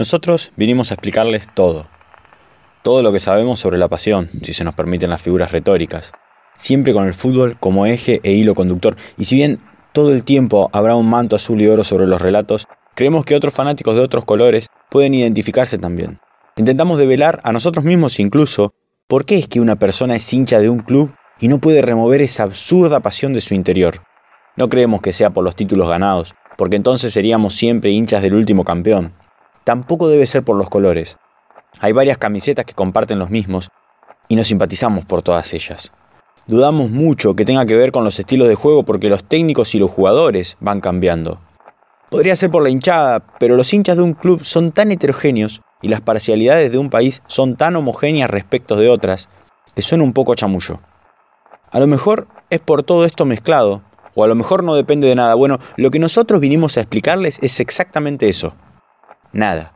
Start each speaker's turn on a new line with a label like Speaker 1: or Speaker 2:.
Speaker 1: Nosotros vinimos a explicarles todo. Todo lo que sabemos sobre la pasión, si se nos permiten las figuras retóricas. Siempre con el fútbol como eje e hilo conductor. Y si bien todo el tiempo habrá un manto azul y oro sobre los relatos, creemos que otros fanáticos de otros colores pueden identificarse también. Intentamos develar a nosotros mismos incluso por qué es que una persona es hincha de un club y no puede remover esa absurda pasión de su interior. No creemos que sea por los títulos ganados, porque entonces seríamos siempre hinchas del último campeón. Tampoco debe ser por los colores. Hay varias camisetas que comparten los mismos y nos simpatizamos por todas ellas. Dudamos mucho que tenga que ver con los estilos de juego porque los técnicos y los jugadores van cambiando. Podría ser por la hinchada, pero los hinchas de un club son tan heterogéneos y las parcialidades de un país son tan homogéneas respecto de otras que suena un poco chamullo. A lo mejor es por todo esto mezclado, o a lo mejor no depende de nada. Bueno, lo que nosotros vinimos a explicarles es exactamente eso. Nada.